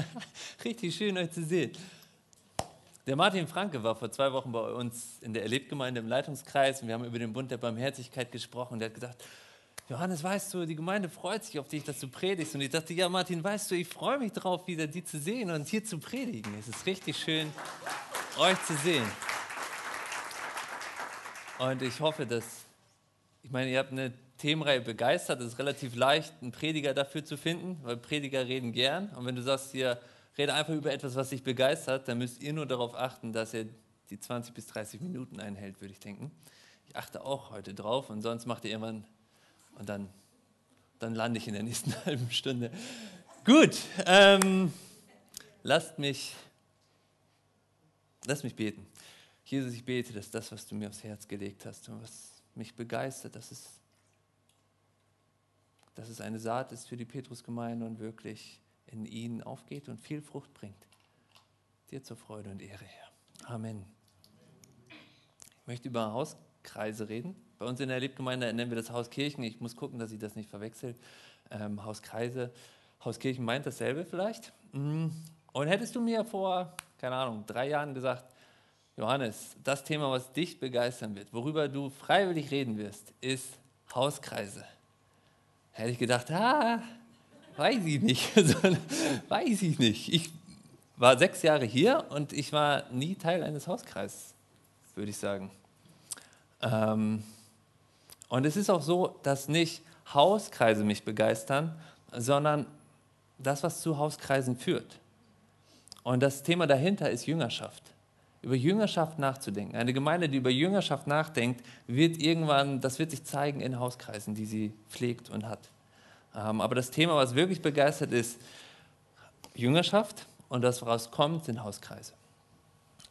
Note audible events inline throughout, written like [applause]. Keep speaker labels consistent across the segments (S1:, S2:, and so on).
S1: [laughs] Richtig schön, euch zu sehen. Der Martin Franke war vor zwei Wochen bei uns in der Erlebgemeinde im Leitungskreis und wir haben über den Bund der Barmherzigkeit gesprochen. Und er hat gesagt, Johannes, weißt du, die Gemeinde freut sich auf dich, dass du predigst. Und ich dachte, ja, Martin, weißt du, ich freue mich drauf, wieder die zu sehen und hier zu predigen. Es ist richtig schön, euch zu sehen. Und ich hoffe, dass, ich meine, ihr habt eine Themenreihe begeistert. Es ist relativ leicht, einen Prediger dafür zu finden, weil Prediger reden gern. Und wenn du sagst, hier, rede einfach über etwas, was dich begeistert, dann müsst ihr nur darauf achten, dass er die 20 bis 30 Minuten einhält, würde ich denken. Ich achte auch heute drauf und sonst macht ihr irgendwann und dann, dann lande ich in der nächsten [laughs] halben Stunde. Gut, ähm, lasst mich, lasst mich beten. Jesus, ich bete, dass das, was du mir aufs Herz gelegt hast und was mich begeistert, dass es dass es eine Saat ist für die Petrusgemeinde und wirklich in ihnen aufgeht und viel Frucht bringt. Dir zur Freude und Ehre, Herr. Amen. Ich möchte über Hauskreise reden. Bei uns in der Lebgemeinde nennen wir das Hauskirchen. Ich muss gucken, dass ich das nicht verwechsel. Ähm, Hauskreise, Hauskirchen meint dasselbe vielleicht. Mm. Und hättest du mir vor, keine Ahnung, drei Jahren gesagt, Johannes, das Thema, was dich begeistern wird, worüber du freiwillig reden wirst, ist Hauskreise hätte ich gedacht, ah, weiß ich nicht, [laughs] weiß ich nicht. Ich war sechs Jahre hier und ich war nie Teil eines Hauskreises, würde ich sagen. Ähm, und es ist auch so, dass nicht Hauskreise mich begeistern, sondern das, was zu Hauskreisen führt. Und das Thema dahinter ist Jüngerschaft über Jüngerschaft nachzudenken. Eine Gemeinde, die über Jüngerschaft nachdenkt, wird irgendwann, das wird sich zeigen in Hauskreisen, die sie pflegt und hat. Ähm, aber das Thema, was wirklich begeistert ist, Jüngerschaft und das, woraus kommt, sind Hauskreise.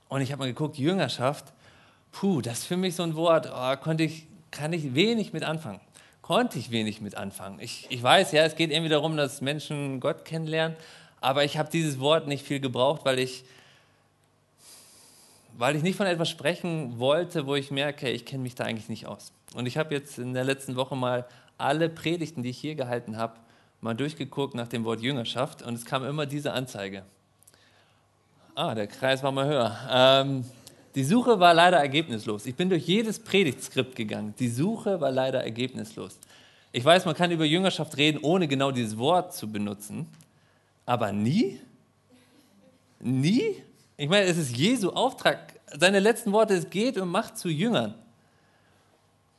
S1: Und ich habe mal geguckt, Jüngerschaft, puh, das ist für mich so ein Wort, oh, konnte ich, kann ich wenig mit anfangen. Konnte ich wenig mit anfangen. Ich, ich weiß, ja, es geht irgendwie darum, dass Menschen Gott kennenlernen, aber ich habe dieses Wort nicht viel gebraucht, weil ich weil ich nicht von etwas sprechen wollte, wo ich merke, ich kenne mich da eigentlich nicht aus. Und ich habe jetzt in der letzten Woche mal alle Predigten, die ich hier gehalten habe, mal durchgeguckt nach dem Wort Jüngerschaft und es kam immer diese Anzeige. Ah, der Kreis war mal höher. Ähm, die Suche war leider ergebnislos. Ich bin durch jedes Predigtskript gegangen. Die Suche war leider ergebnislos. Ich weiß, man kann über Jüngerschaft reden, ohne genau dieses Wort zu benutzen, aber nie? Nie? Ich meine, es ist Jesu Auftrag. Seine letzten Worte ist, geht und macht zu Jüngern.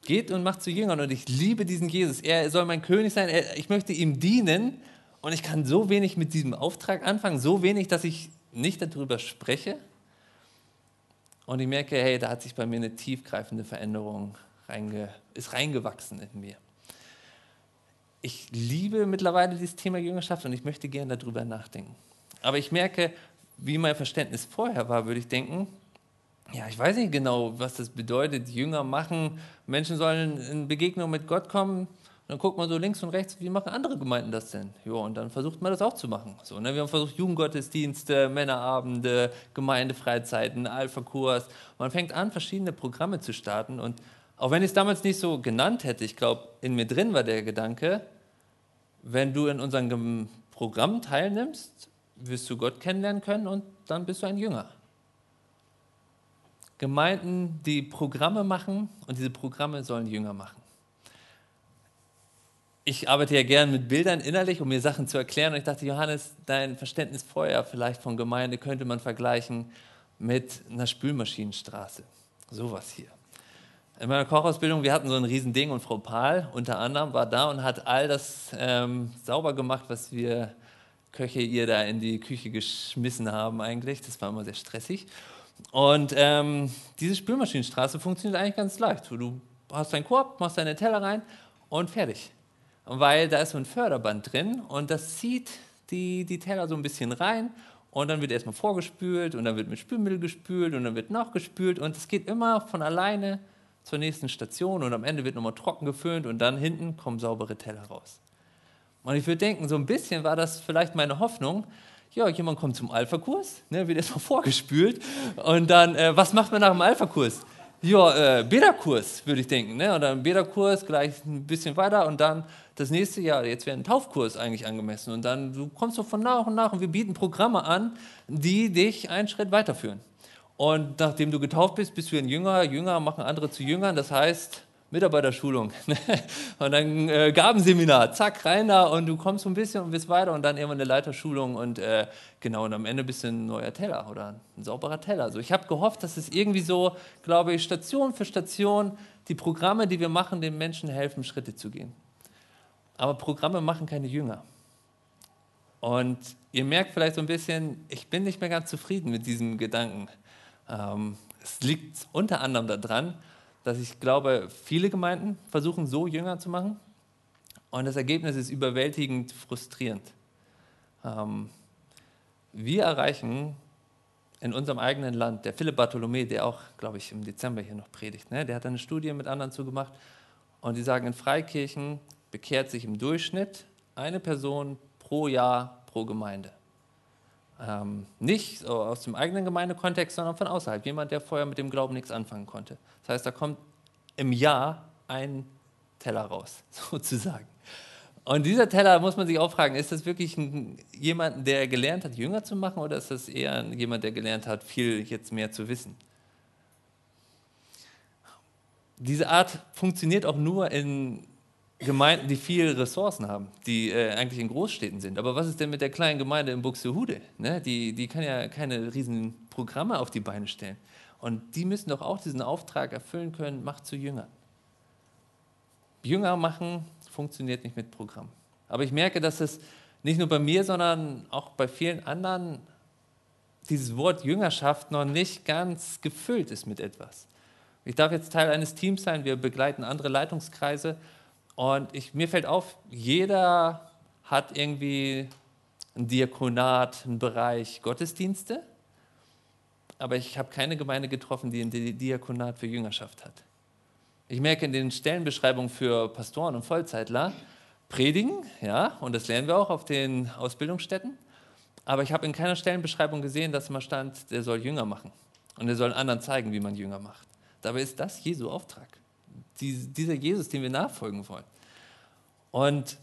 S1: Geht und macht zu Jüngern. Und ich liebe diesen Jesus. Er soll mein König sein. Er, ich möchte ihm dienen. Und ich kann so wenig mit diesem Auftrag anfangen. So wenig, dass ich nicht darüber spreche. Und ich merke, hey, da hat sich bei mir eine tiefgreifende Veränderung reinge, ist reingewachsen in mir. Ich liebe mittlerweile dieses Thema Jüngerschaft und ich möchte gerne darüber nachdenken. Aber ich merke, wie mein Verständnis vorher war, würde ich denken, ja, ich weiß nicht genau, was das bedeutet. Jünger machen, Menschen sollen in Begegnung mit Gott kommen. Dann guckt man so links und rechts, wie machen andere Gemeinden das denn? Ja, und dann versucht man das auch zu machen. So, ne? Wir haben versucht, Jugendgottesdienste, Männerabende, Gemeindefreizeiten, Alpha-Kurs. Man fängt an, verschiedene Programme zu starten. Und auch wenn ich es damals nicht so genannt hätte, ich glaube, in mir drin war der Gedanke, wenn du in unserem Programm teilnimmst, wirst du Gott kennenlernen können und dann bist du ein Jünger. Gemeinden, die Programme machen und diese Programme sollen Jünger machen. Ich arbeite ja gern mit Bildern innerlich, um mir Sachen zu erklären. Und ich dachte, Johannes, dein Verständnis vorher vielleicht von Gemeinde könnte man vergleichen mit einer Spülmaschinenstraße. Sowas hier. In meiner Kochausbildung, wir hatten so ein Riesending und Frau Pahl unter anderem war da und hat all das ähm, sauber gemacht, was wir Köche ihr da in die Küche geschmissen haben eigentlich. Das war immer sehr stressig. Und ähm, diese Spülmaschinenstraße funktioniert eigentlich ganz leicht. Du hast deinen Korb, machst deine Teller rein und fertig. Weil da ist so ein Förderband drin und das zieht die, die Teller so ein bisschen rein und dann wird erstmal vorgespült und dann wird mit Spülmittel gespült und dann wird nachgespült und es geht immer von alleine zur nächsten Station und am Ende wird nochmal trocken geföhnt und dann hinten kommen saubere Teller raus. Und ich würde denken, so ein bisschen war das vielleicht meine Hoffnung. Ja, jemand kommt zum Alpha-Kurs, ne, wird erstmal [laughs] vorgespült. Und dann, äh, was macht man nach dem Alpha-Kurs? ja, äh, Beta-Kurs, würde ich denken. Ne? Und Beta-Kurs gleich ein bisschen weiter und dann das nächste Jahr, jetzt wäre ein Taufkurs eigentlich angemessen. Und dann du kommst du von nach und nach und wir bieten Programme an, die dich einen Schritt weiterführen. Und nachdem du getauft bist, bist du ein Jünger. Jünger machen andere zu Jüngern. Das heißt, Mitarbeiterschulung [laughs] und dann äh, Gabenseminar, zack, rein da und du kommst so ein bisschen und bist weiter und dann irgendwann eine Leiterschulung und äh, genau, und am Ende bist du ein neuer Teller oder ein sauberer Teller. Also ich habe gehofft, dass es irgendwie so, glaube ich, Station für Station die Programme, die wir machen, den Menschen helfen, Schritte zu gehen. Aber Programme machen keine Jünger. Und ihr merkt vielleicht so ein bisschen, ich bin nicht mehr ganz zufrieden mit diesem Gedanken. Ähm, es liegt unter anderem daran, dass ich glaube, viele Gemeinden versuchen so Jünger zu machen und das Ergebnis ist überwältigend frustrierend. Ähm, wir erreichen in unserem eigenen Land, der Philipp Bartholomä, der auch, glaube ich, im Dezember hier noch predigt, ne, der hat eine Studie mit anderen zugemacht und die sagen, in Freikirchen bekehrt sich im Durchschnitt eine Person pro Jahr pro Gemeinde. Ähm, nicht so aus dem eigenen Gemeindekontext, sondern von außerhalb. Jemand, der vorher mit dem Glauben nichts anfangen konnte. Das heißt, da kommt im Jahr ein Teller raus, [laughs] sozusagen. Und dieser Teller muss man sich auch fragen, ist das wirklich ein, jemand, der gelernt hat, Jünger zu machen, oder ist das eher jemand, der gelernt hat, viel jetzt mehr zu wissen? Diese Art funktioniert auch nur in Gemeinden, die viele Ressourcen haben, die äh, eigentlich in Großstädten sind. Aber was ist denn mit der kleinen Gemeinde in Buxtehude? Ne? Die, die kann ja keine riesen Programme auf die Beine stellen. Und die müssen doch auch diesen Auftrag erfüllen können, macht zu Jüngern. Jünger machen funktioniert nicht mit Programm. Aber ich merke, dass es nicht nur bei mir, sondern auch bei vielen anderen dieses Wort Jüngerschaft noch nicht ganz gefüllt ist mit etwas. Ich darf jetzt Teil eines Teams sein, wir begleiten andere Leitungskreise und ich, mir fällt auf, jeder hat irgendwie ein Diakonat, einen Bereich Gottesdienste, aber ich habe keine Gemeinde getroffen, die ein Diakonat für Jüngerschaft hat. Ich merke in den Stellenbeschreibungen für Pastoren und Vollzeitler, predigen, ja, und das lernen wir auch auf den Ausbildungsstätten, aber ich habe in keiner Stellenbeschreibung gesehen, dass mal stand, der soll Jünger machen und er soll anderen zeigen, wie man Jünger macht. Dabei ist das Jesu Auftrag dieser Jesus, dem wir nachfolgen wollen. Und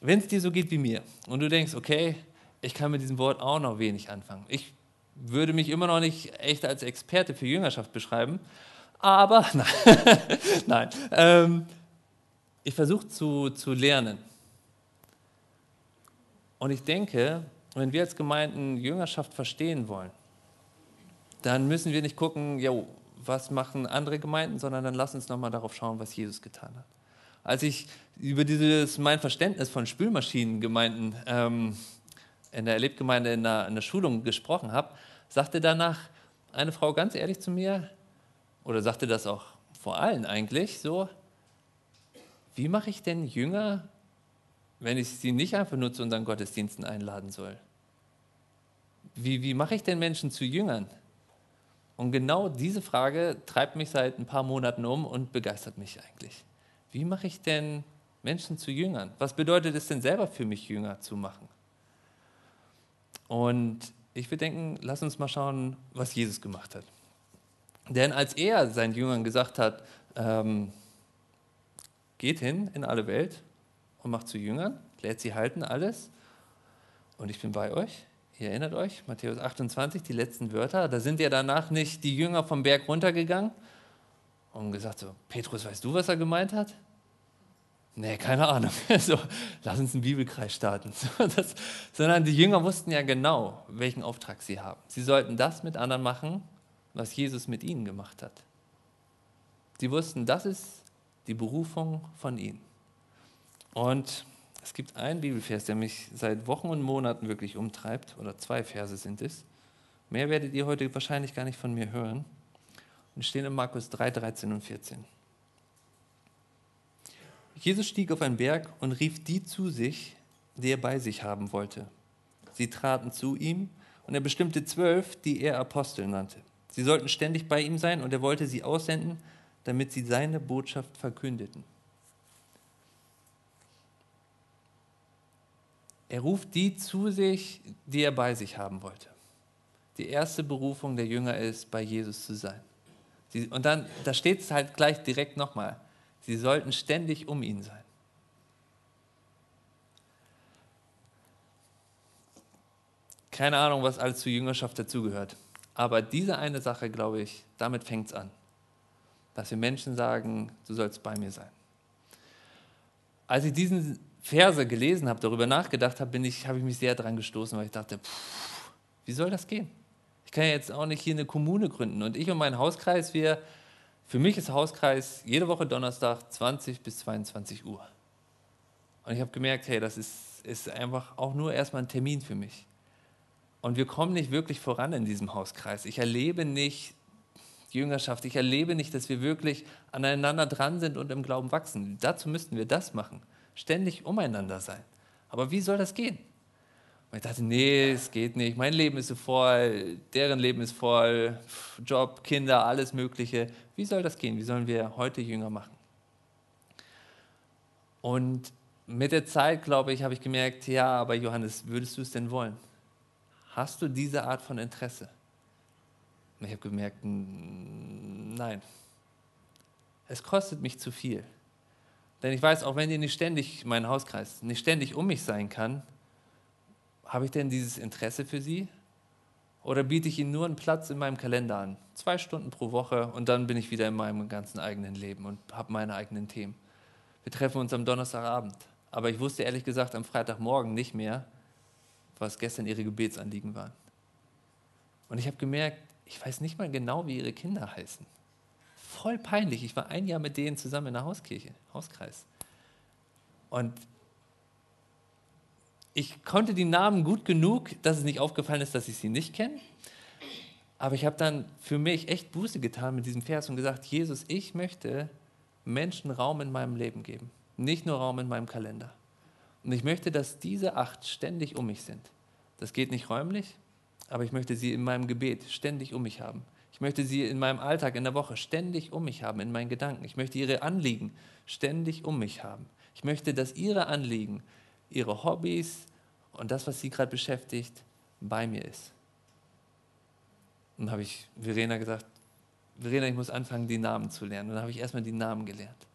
S1: wenn es dir so geht wie mir und du denkst, okay, ich kann mit diesem Wort auch noch wenig anfangen. Ich würde mich immer noch nicht echt als Experte für Jüngerschaft beschreiben, aber [laughs] nein, [laughs] nein. Ähm, ich versuche zu, zu lernen. Und ich denke, wenn wir als Gemeinden Jüngerschaft verstehen wollen, dann müssen wir nicht gucken, jo, was machen andere Gemeinden, sondern dann lass uns nochmal darauf schauen, was Jesus getan hat. Als ich über dieses, mein Verständnis von Spülmaschinengemeinden ähm, in der Erlebgemeinde in der, in der Schulung gesprochen habe, sagte danach eine Frau ganz ehrlich zu mir, oder sagte das auch vor allen eigentlich, so, wie mache ich denn Jünger, wenn ich sie nicht einfach nur zu unseren Gottesdiensten einladen soll? Wie, wie mache ich denn Menschen zu Jüngern? Und genau diese Frage treibt mich seit ein paar Monaten um und begeistert mich eigentlich. Wie mache ich denn Menschen zu Jüngern? Was bedeutet es denn selber für mich, Jünger zu machen? Und ich würde denken, lass uns mal schauen, was Jesus gemacht hat. Denn als er seinen Jüngern gesagt hat, ähm, geht hin in alle Welt und macht zu Jüngern, lehrt sie halten alles und ich bin bei euch, Ihr erinnert euch, Matthäus 28, die letzten Wörter. Da sind ja danach nicht die Jünger vom Berg runtergegangen und gesagt so, Petrus, weißt du, was er gemeint hat? Nee, keine Ahnung. [laughs] So, lass uns einen Bibelkreis starten. [laughs] So, das, sondern die Jünger wussten ja genau, welchen Auftrag sie haben. Sie sollten das mit anderen machen, was Jesus mit ihnen gemacht hat. Sie wussten, das ist die Berufung von ihnen. Und es gibt einen Bibelvers, der mich seit Wochen und Monaten wirklich umtreibt, oder zwei Verse sind es. Mehr werdet ihr heute wahrscheinlich gar nicht von mir hören. Und stehen in Markus 3, 13 und 14. Jesus stieg auf einen Berg und rief die zu sich, die er bei sich haben wollte. Sie traten zu ihm und er bestimmte zwölf, die er Apostel nannte. Sie sollten ständig bei ihm sein und er wollte sie aussenden, damit sie seine Botschaft verkündeten. Er ruft die zu sich, die er bei sich haben wollte. Die erste Berufung der Jünger ist, bei Jesus zu sein. Sie, und dann, da steht es halt gleich direkt nochmal. Sie sollten ständig um ihn sein. Keine Ahnung, was alles zur Jüngerschaft dazugehört. Aber diese eine Sache, glaube ich, damit fängt es an. Dass wir Menschen sagen, du sollst bei mir sein. Als ich diesen Verse gelesen habe, darüber nachgedacht habe, ich, habe ich mich sehr daran gestoßen, weil ich dachte, pff, wie soll das gehen? Ich kann ja jetzt auch nicht hier eine Kommune gründen. Und ich und mein Hauskreis, wir, für mich ist Hauskreis jede Woche Donnerstag 20 bis 22 Uhr. Und ich habe gemerkt, hey, das ist, ist einfach auch nur erstmal ein Termin für mich. Und wir kommen nicht wirklich voran in diesem Hauskreis. Ich erlebe nicht Jüngerschaft, ich erlebe nicht, dass wir wirklich aneinander dran sind und im Glauben wachsen. Dazu müssten wir das machen, ständig umeinander sein. Aber wie soll das gehen? Und ich dachte, nee, es geht nicht. Mein Leben ist so voll, deren Leben ist voll, Job, Kinder, alles Mögliche. Wie soll das gehen? Wie sollen wir heute Jünger machen? Und mit der Zeit, glaube ich, habe ich gemerkt, ja, aber Johannes, würdest du es denn wollen? Hast du diese Art von Interesse? Und ich habe gemerkt, nein. Es kostet mich zu viel. Denn ich weiß, auch wenn ihr nicht ständig, mein Hauskreis, nicht ständig um mich sein kann, habe ich denn dieses Interesse für sie? Oder biete ich ihnen nur einen Platz in meinem Kalender an? Zwei Stunden pro Woche und dann bin ich wieder in meinem ganzen eigenen Leben und habe meine eigenen Themen. Wir treffen uns am Donnerstagabend. Aber ich wusste ehrlich gesagt am Freitagmorgen nicht mehr, was gestern ihre Gebetsanliegen waren. Und ich habe gemerkt, ich weiß nicht mal genau, wie ihre Kinder heißen. Voll peinlich. Ich war ein Jahr mit denen zusammen in der Hauskirche, Hauskreis. Und ich konnte die Namen gut genug, dass es nicht aufgefallen ist, dass ich sie nicht kenne. Aber ich habe dann für mich echt Buße getan mit diesem Vers und gesagt, Jesus, ich möchte Menschen Raum in meinem Leben geben, nicht nur Raum in meinem Kalender. Und ich möchte, dass diese acht ständig um mich sind. Das geht nicht räumlich, aber ich möchte sie in meinem Gebet ständig um mich haben. Ich möchte sie in meinem Alltag, in der Woche ständig um mich haben, in meinen Gedanken. Ich möchte ihre Anliegen ständig um mich haben. Ich möchte, dass ihre Anliegen, ihre Hobbys und das, was sie gerade beschäftigt, bei mir ist. Und dann habe ich Verena gesagt, Verena, ich muss anfangen, die Namen zu lernen. Und dann habe ich erstmal die Namen gelernt.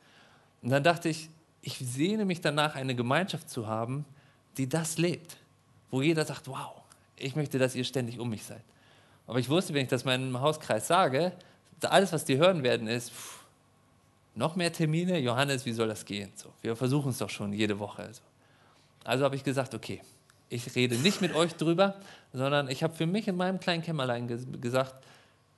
S1: Und dann dachte ich, ich sehne mich danach, eine Gemeinschaft zu haben, die das lebt, wo jeder sagt, wow, ich möchte, dass ihr ständig um mich seid. Aber ich wusste, wenn ich das meinem Hauskreis sage, alles, was die hören werden, ist, pff, noch mehr Termine, Johannes, wie soll das gehen? So, wir versuchen es doch schon jede Woche. Also, also habe ich gesagt, okay, ich rede nicht mit euch drüber, sondern ich habe für mich in meinem kleinen Kämmerlein gesagt,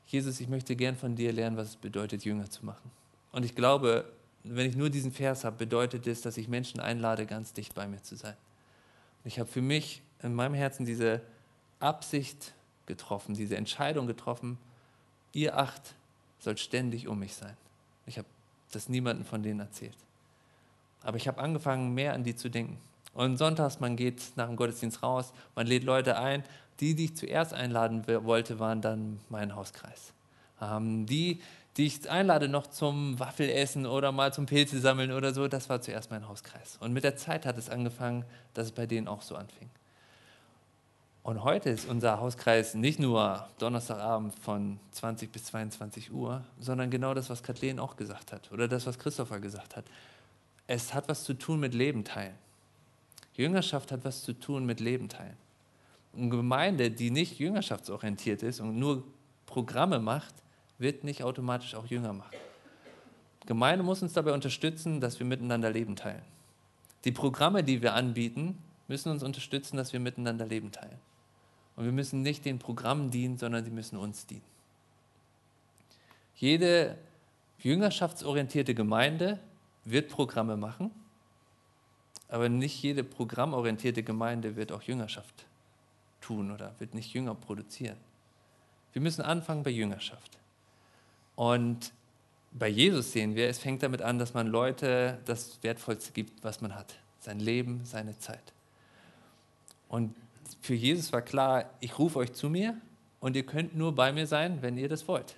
S1: Jesus, ich möchte gern von dir lernen, was es bedeutet, Jünger zu machen. Und ich glaube, wenn ich nur diesen Vers habe, bedeutet es, dass ich Menschen einlade, ganz dicht bei mir zu sein. Und ich habe für mich in meinem Herzen diese Absicht getroffen, diese Entscheidung getroffen, ihr acht sollt ständig um mich sein. Ich habe das niemandem von denen erzählt. Aber ich habe angefangen, mehr an die zu denken. Und sonntags, man geht nach dem Gottesdienst raus, man lädt Leute ein. Die, die ich zuerst einladen wollte, waren dann mein Hauskreis. Ähm, die, die ich einlade noch zum Waffelessen oder mal zum Pilze sammeln oder so, das war zuerst mein Hauskreis. Und mit der Zeit hat es angefangen, dass es bei denen auch so anfing. Und heute ist unser Hauskreis nicht nur Donnerstagabend von 20 bis 22 Uhr, sondern genau das, was Kathleen auch gesagt hat oder das, was Christopher gesagt hat. Es hat was zu tun mit Leben teilen. Jüngerschaft hat was zu tun mit Leben teilen. Eine Gemeinde, die nicht jüngerschaftsorientiert ist und nur Programme macht, wird nicht automatisch auch Jünger machen. Gemeinde muss uns dabei unterstützen, dass wir miteinander Leben teilen. Die Programme, die wir anbieten, müssen uns unterstützen, dass wir miteinander Leben teilen. Und wir müssen nicht den Programmen dienen, sondern sie müssen uns dienen. Jede jüngerschaftsorientierte Gemeinde wird Programme machen, aber nicht jede programmorientierte Gemeinde wird auch Jüngerschaft tun oder wird nicht Jünger produzieren. Wir müssen anfangen bei Jüngerschaft. Und bei Jesus sehen wir, es fängt damit an, dass man Leute das Wertvollste gibt, was man hat. Sein Leben, seine Zeit. Und für Jesus war klar, ich rufe euch zu mir und ihr könnt nur bei mir sein, wenn ihr das wollt.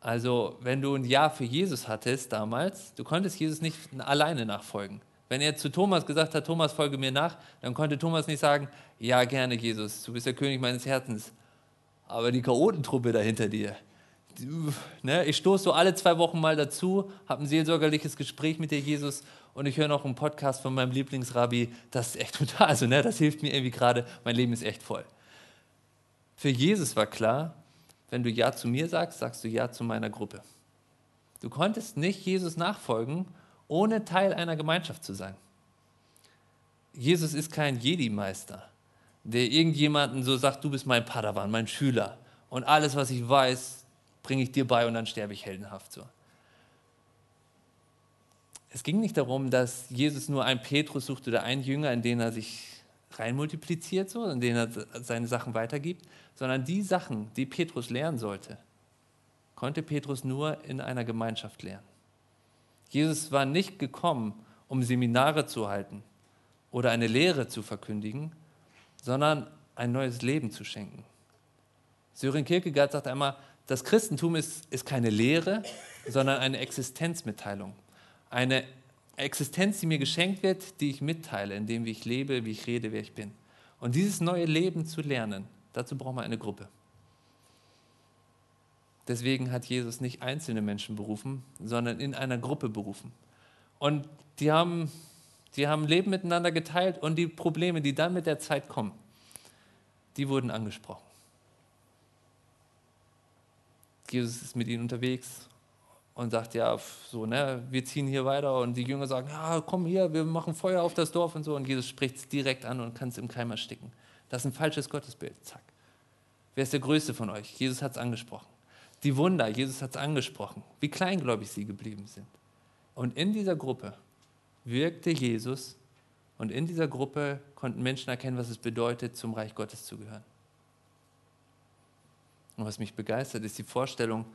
S1: Also wenn du ein Ja für Jesus hattest damals, du konntest Jesus nicht alleine nachfolgen. Wenn er zu Thomas gesagt hat, Thomas, folge mir nach, dann konnte Thomas nicht sagen, ja gerne Jesus, du bist der König meines Herzens. Aber die Chaotentruppe dahinter dir, ne, ich stoße so alle zwei Wochen mal dazu, habe ein seelsorgerliches Gespräch mit dir, Jesus, und ich höre noch einen Podcast von meinem Lieblingsrabbi. Das ist echt total, also ne, das hilft mir irgendwie gerade, mein Leben ist echt voll. Für Jesus war klar, wenn du Ja zu mir sagst, sagst du Ja zu meiner Gruppe. Du konntest nicht Jesus nachfolgen, ohne Teil einer Gemeinschaft zu sein. Jesus ist kein Jedi-Meister, der irgendjemanden so sagt, du bist mein Padawan, mein Schüler und alles, was ich weiß, bringe ich dir bei und dann sterbe ich heldenhaft so. Es ging nicht darum, dass Jesus nur einen Petrus sucht oder einen Jünger, in den er sich rein multipliziert, so, in denen er seine Sachen weitergibt, sondern die Sachen, die Petrus lernen sollte, konnte Petrus nur in einer Gemeinschaft lernen. Jesus war nicht gekommen, um Seminare zu halten oder eine Lehre zu verkündigen, sondern ein neues Leben zu schenken. Sören Kierkegaard sagt einmal, das Christentum ist, ist keine Lehre, sondern eine Existenzmitteilung. Eine Existenz, die mir geschenkt wird, die ich mitteile, indem ich lebe, wie ich rede, wer ich bin. Und dieses neue Leben zu lernen, dazu braucht man eine Gruppe. Deswegen hat Jesus nicht einzelne Menschen berufen, sondern in einer Gruppe berufen. Und die haben, die haben Leben miteinander geteilt und die Probleme, die dann mit der Zeit kommen, die wurden angesprochen. Jesus ist mit ihnen unterwegs und sagt, ja, so, ne, wir ziehen hier weiter und die Jünger sagen, ja, komm hier, wir machen Feuer auf das Dorf und so und Jesus spricht es direkt an und kann es im Keim ersticken. Das ist ein falsches Gottesbild, zack. Wer ist der Größte von euch? Jesus hat es angesprochen. Die Wunder, Jesus hat es angesprochen, wie kleingläubig sie geblieben sind. Und in dieser Gruppe wirkte Jesus und in dieser Gruppe konnten Menschen erkennen, was es bedeutet, zum Reich Gottes zu gehören. Und was mich begeistert, ist die Vorstellung,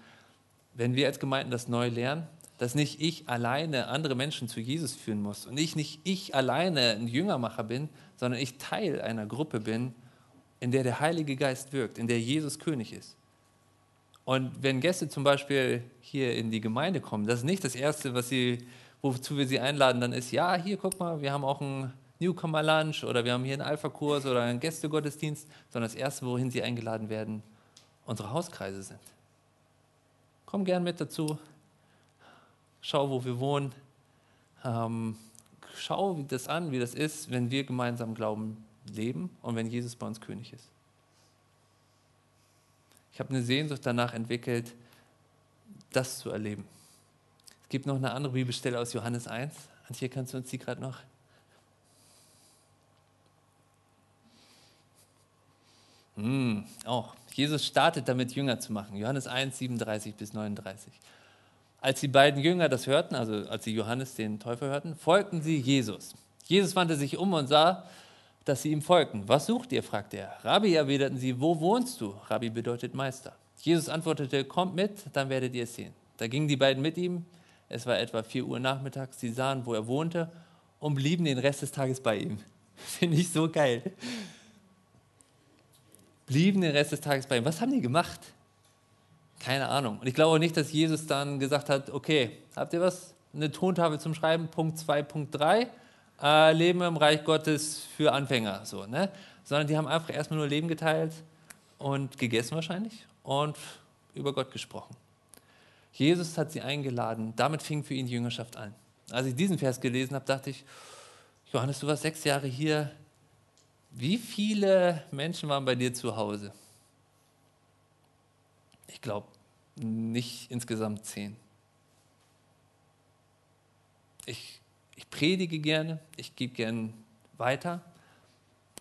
S1: wenn wir als Gemeinden das neu lernen, dass nicht ich alleine andere Menschen zu Jesus führen muss und ich nicht ich alleine ein Jüngermacher bin, sondern ich Teil einer Gruppe bin, in der der Heilige Geist wirkt, in der Jesus König ist. Und wenn Gäste zum Beispiel hier in die Gemeinde kommen, das ist nicht das Erste, was sie, wozu wir sie einladen, dann ist, ja, hier, guck mal, wir haben auch einen Newcomer Lunch oder wir haben hier einen Alpha-Kurs oder einen Gästegottesdienst, sondern das Erste, wohin sie eingeladen werden, unsere Hauskreise sind. Komm gern mit dazu. Schau, wo wir wohnen. Ähm, schau das an, wie das ist, wenn wir gemeinsam Glauben leben und wenn Jesus bei uns König ist. Ich habe eine Sehnsucht danach entwickelt, das zu erleben. Es gibt noch eine andere Bibelstelle aus Johannes 1. Antje, kannst du uns die gerade noch? Mm, auch. Jesus startet damit, Jünger zu machen. Johannes 1, 37 bis 39. Als die beiden Jünger das hörten, also als sie Johannes den Täufer hörten, folgten sie Jesus. Jesus wandte sich um und sah, dass sie ihm folgten. Was sucht ihr? fragte er. Rabbi, erwiderten sie, wo wohnst du? Rabbi bedeutet Meister. Jesus antwortete, kommt mit, dann werdet ihr es sehen. Da gingen die beiden mit ihm. Es war etwa 4 Uhr nachmittags. Sie sahen, wo er wohnte und blieben den Rest des Tages bei ihm. [laughs] Finde ich so geil blieben den Rest des Tages bei ihm. Was haben die gemacht? Keine Ahnung. Und ich glaube nicht, dass Jesus dann gesagt hat, okay, habt ihr was? Eine Tontafel zum Schreiben, Punkt 2, Punkt 3, äh, Leben im Reich Gottes für Anfänger. So, ne? Sondern die haben einfach erstmal nur Leben geteilt und gegessen wahrscheinlich und über Gott gesprochen. Jesus hat sie eingeladen, damit fing für ihn die Jüngerschaft an. Als ich diesen Vers gelesen habe, dachte ich, Johannes, du warst sechs Jahre hier, wie viele Menschen waren bei dir zu Hause? Ich glaube, nicht insgesamt zehn. Ich, ich predige gerne, ich gebe gerne weiter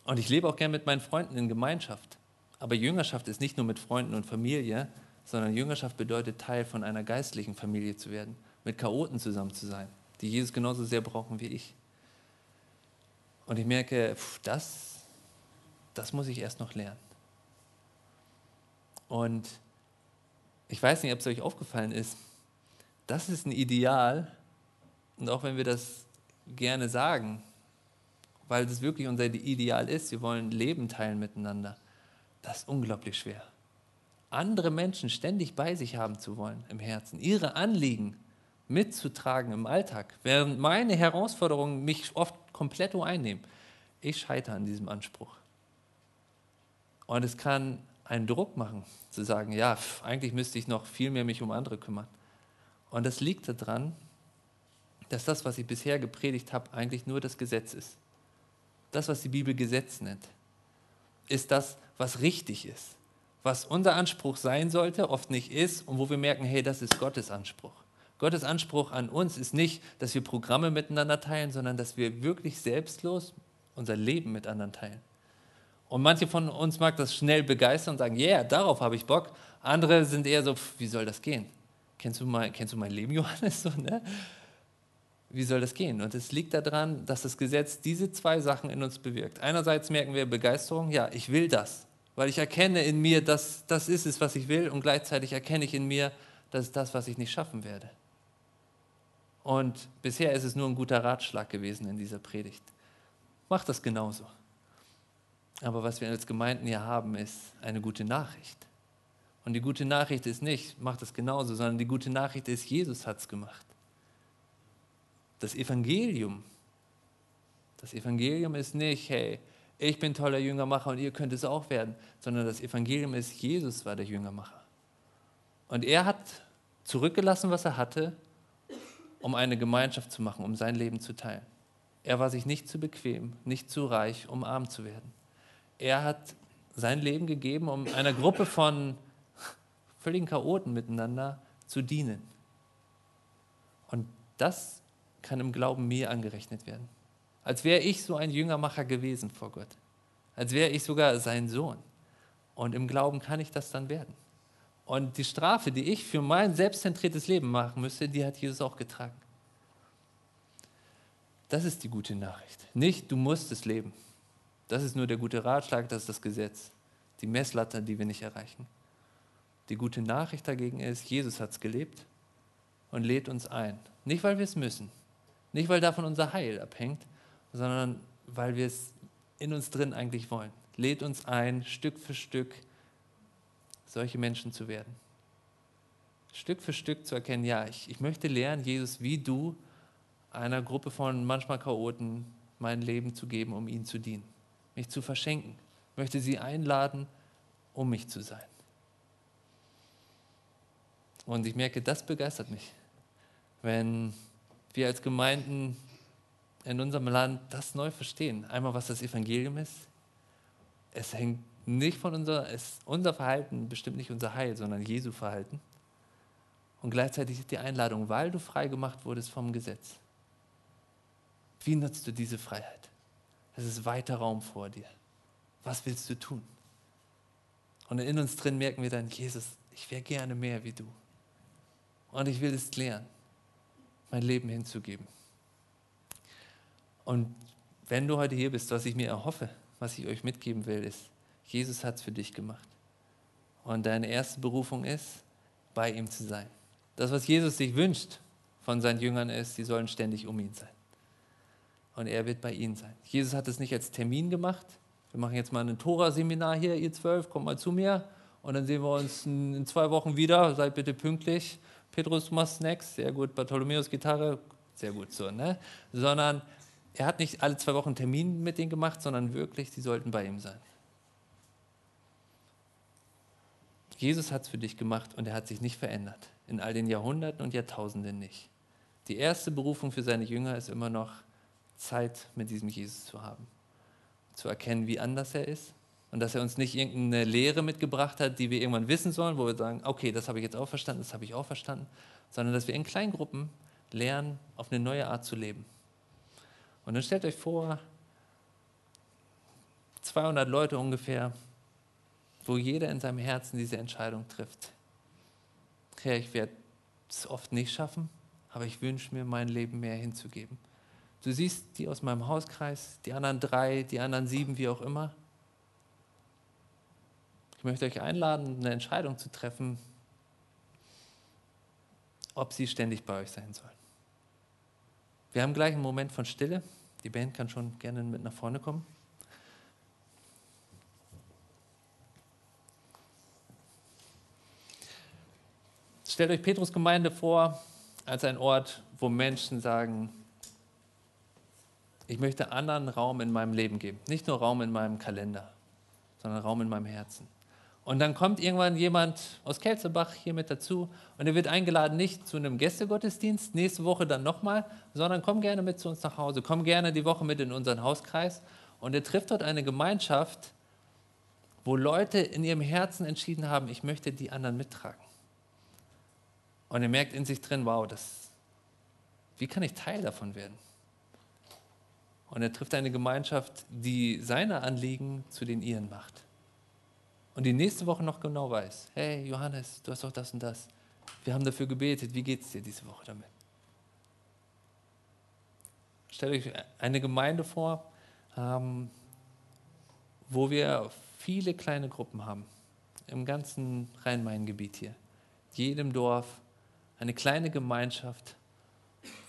S1: und ich lebe auch gerne mit meinen Freunden in Gemeinschaft. Aber Jüngerschaft ist nicht nur mit Freunden und Familie, sondern Jüngerschaft bedeutet, Teil von einer geistlichen Familie zu werden, mit Chaoten zusammen zu sein, die Jesus genauso sehr brauchen wie ich. Und ich merke, pff, das das muss ich erst noch lernen. Und ich weiß nicht, ob es euch aufgefallen ist, das ist ein Ideal, und auch wenn wir das gerne sagen, weil das wirklich unser Ideal ist, wir wollen Leben teilen miteinander, das ist unglaublich schwer. Andere Menschen ständig bei sich haben zu wollen im Herzen, ihre Anliegen mitzutragen im Alltag, während meine Herausforderungen mich oft komplett einnehmen. Ich scheitere an diesem Anspruch. Und es kann einen Druck machen, zu sagen, ja, eigentlich müsste ich noch viel mehr mich um andere kümmern. Und das liegt daran, dass das, was ich bisher gepredigt habe, eigentlich nur das Gesetz ist. Das, was die Bibel Gesetz nennt, ist das, was richtig ist, was unser Anspruch sein sollte, oft nicht ist und wo wir merken, hey, das ist Gottes Anspruch. Gottes Anspruch an uns ist nicht, dass wir Programme miteinander teilen, sondern dass wir wirklich selbstlos unser Leben mit anderen teilen. Und manche von uns mag das schnell begeistern und sagen, ja, yeah, darauf habe ich Bock. Andere sind eher so, wie soll das gehen? Kennst du, mein, kennst du mein Leben, [laughs] Johannes? So, ne? Wie soll das gehen? Und es liegt daran, dass das Gesetz diese zwei Sachen in uns bewirkt. Einerseits merken wir Begeisterung, ja, ich will das, weil ich erkenne in mir, dass das ist es, was ich will, und gleichzeitig erkenne ich in mir, das ist das, was ich nicht schaffen werde. Und bisher ist es nur ein guter Ratschlag gewesen in dieser Predigt. Mach das genauso. Aber was wir als Gemeinden hier haben, ist eine gute Nachricht. Und die gute Nachricht ist nicht, mach das genauso, sondern die gute Nachricht ist, Jesus hat es gemacht. Das Evangelium, das Evangelium ist nicht, hey, ich bin toller Jüngermacher und ihr könnt es auch werden, sondern das Evangelium ist, Jesus war der Jüngermacher. Und er hat zurückgelassen, was er hatte, um eine Gemeinschaft zu machen, um sein Leben zu teilen. Er war sich nicht zu bequem, nicht zu reich, um arm zu werden. Er hat sein Leben gegeben, um einer Gruppe von völligen Chaoten miteinander zu dienen. Und das kann im Glauben mir angerechnet werden. Als wäre ich so ein Jüngermacher gewesen vor Gott. Als wäre ich sogar sein Sohn. Und im Glauben kann ich das dann werden. Und die Strafe, die ich für mein selbstzentriertes Leben machen müsste, die hat Jesus auch getragen. Das ist die gute Nachricht. Nicht, du musst es leben. Das ist nur der gute Ratschlag, das ist das Gesetz. Die Messlatte, die wir nicht erreichen. Die gute Nachricht dagegen ist, Jesus hat es gelebt und lädt uns ein. Nicht, weil wir es müssen, nicht, weil davon unser Heil abhängt, sondern weil wir es in uns drin eigentlich wollen. Lädt uns ein, Stück für Stück solche Menschen zu werden. Stück für Stück zu erkennen, ja, ich, ich möchte lernen, Jesus, wie du einer Gruppe von manchmal Chaoten mein Leben zu geben, um ihnen zu dienen, mich zu verschenken. Möchte sie einladen, um mich zu sein. Und ich merke, das begeistert mich, wenn wir als Gemeinden in unserem Land das neu verstehen. Einmal, was das Evangelium ist. Es hängt nicht von unser, es, unser Verhalten bestimmt nicht unser Heil, sondern Jesu Verhalten. Und gleichzeitig ist die Einladung, weil du frei gemacht wurdest vom Gesetz. Wie nutzt du diese Freiheit? Es ist weiter Raum vor dir. Was willst du tun? Und in uns drin merken wir dann, Jesus, ich wäre gerne mehr wie du. Und ich will es lernen, mein Leben hinzugeben. Und wenn du heute hier bist, was ich mir erhoffe, was ich euch mitgeben will, ist, Jesus hat es für dich gemacht. Und deine erste Berufung ist, bei ihm zu sein. Das, was Jesus sich wünscht von seinen Jüngern ist, sie sollen ständig um ihn sein. Und er wird bei ihnen sein. Jesus hat es nicht als Termin gemacht. Wir machen jetzt mal ein Tora-Seminar hier, ihr zwölf, kommt mal zu mir. Und dann sehen wir uns in zwei Wochen wieder. Seid bitte pünktlich. Petrus, du Snacks, sehr gut. Bartholomäus Gitarre, sehr gut so, ne? Sondern er hat nicht alle zwei Wochen Termin mit denen gemacht, sondern wirklich, sie sollten bei ihm sein. Jesus hat es für dich gemacht und er hat sich nicht verändert. In all den Jahrhunderten und Jahrtausenden nicht. Die erste Berufung für seine Jünger ist immer noch Zeit mit diesem Jesus zu haben. Zu erkennen, wie anders er ist und dass er uns nicht irgendeine Lehre mitgebracht hat, die wir irgendwann wissen sollen, wo wir sagen, okay, das habe ich jetzt auch verstanden, das habe ich auch verstanden, sondern dass wir in kleinen Gruppen lernen, auf eine neue Art zu leben. Und dann stellt euch vor, 200 Leute ungefähr, wo jeder in seinem Herzen diese Entscheidung trifft. Herr, ich werde es oft nicht schaffen, aber ich wünsche mir, mein Leben mehr hinzugeben. Du siehst die aus meinem Hauskreis, die anderen drei, die anderen sieben, wie auch immer. Ich möchte euch einladen, eine Entscheidung zu treffen, ob sie ständig bei euch sein sollen. Wir haben gleich einen Moment von Stille. Die Band kann schon gerne mit nach vorne kommen. Stellt euch Petrus Gemeinde vor als ein Ort, wo Menschen sagen, ich möchte anderen Raum in meinem Leben geben. Nicht nur Raum in meinem Kalender, sondern Raum in meinem Herzen. Und dann kommt irgendwann jemand aus Kelzerbach hier mit dazu und er wird eingeladen, nicht zu einem Gästegottesdienst, nächste Woche dann nochmal, sondern komm gerne mit zu uns nach Hause, komm gerne die Woche mit in unseren Hauskreis. Und er trifft dort eine Gemeinschaft, wo Leute in ihrem Herzen entschieden haben, ich möchte die anderen mittragen. Und er merkt in sich drin, wow, das, wie kann ich Teil davon werden? Und er trifft eine Gemeinschaft, die seine Anliegen zu den ihren macht. Und die nächste Woche noch genau weiß, hey Johannes, du hast doch das und das. Wir haben dafür gebetet, wie geht es dir diese Woche damit? Stellt euch eine Gemeinde vor, ähm, wo wir viele kleine Gruppen haben, im ganzen Rhein-Main-Gebiet hier. Jedem Dorf eine kleine Gemeinschaft,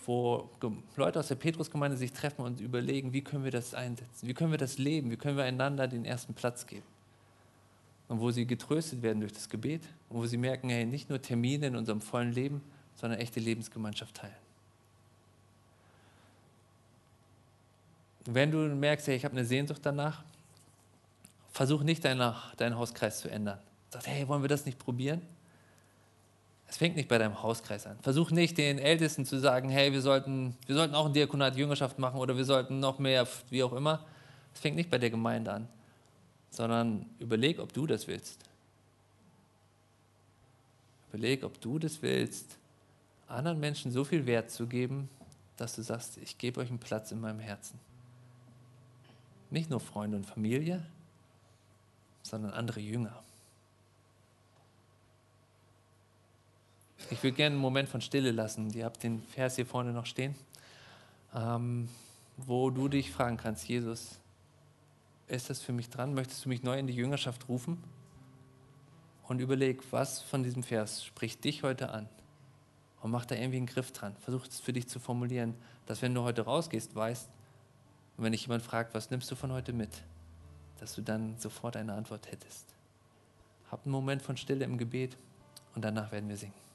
S1: wo Leute aus der Petrusgemeinde sich treffen und überlegen, wie können wir das einsetzen, wie können wir das leben, wie können wir einander den ersten Platz geben. Und wo sie getröstet werden durch das Gebet und wo sie merken, hey, nicht nur Termine in unserem vollen Leben, sondern echte Lebensgemeinschaft teilen. Wenn du merkst, hey, ich habe eine Sehnsucht danach, versuch nicht deinen, deinen Hauskreis zu ändern. Sag, hey, wollen wir das nicht probieren? Es fängt nicht bei deinem Hauskreis an. Versuch nicht den Ältesten zu sagen, hey, wir sollten, wir sollten auch ein Diakonat Jüngerschaft machen oder wir sollten noch mehr, wie auch immer. Es fängt nicht bei der Gemeinde an, sondern überleg, ob du das willst. Überleg, ob du das willst, anderen Menschen so viel Wert zu geben, dass du sagst, ich gebe euch einen Platz in meinem Herzen. Nicht nur Freunde und Familie, sondern andere Jünger. Ich würde gerne einen Moment von Stille lassen. Ihr habt den Vers hier vorne noch stehen, ähm, wo du dich fragen kannst, Jesus, ist das für mich dran? Möchtest du mich neu in die Jüngerschaft rufen? Und überleg, was von diesem Vers spricht dich heute an? Und mach da irgendwie einen Griff dran. Versuch es für dich zu formulieren, dass wenn du heute rausgehst, weißt, und wenn dich jemand fragt, was nimmst du von heute mit, dass du dann sofort eine Antwort hättest. Hab einen Moment von Stille im Gebet und danach werden wir singen.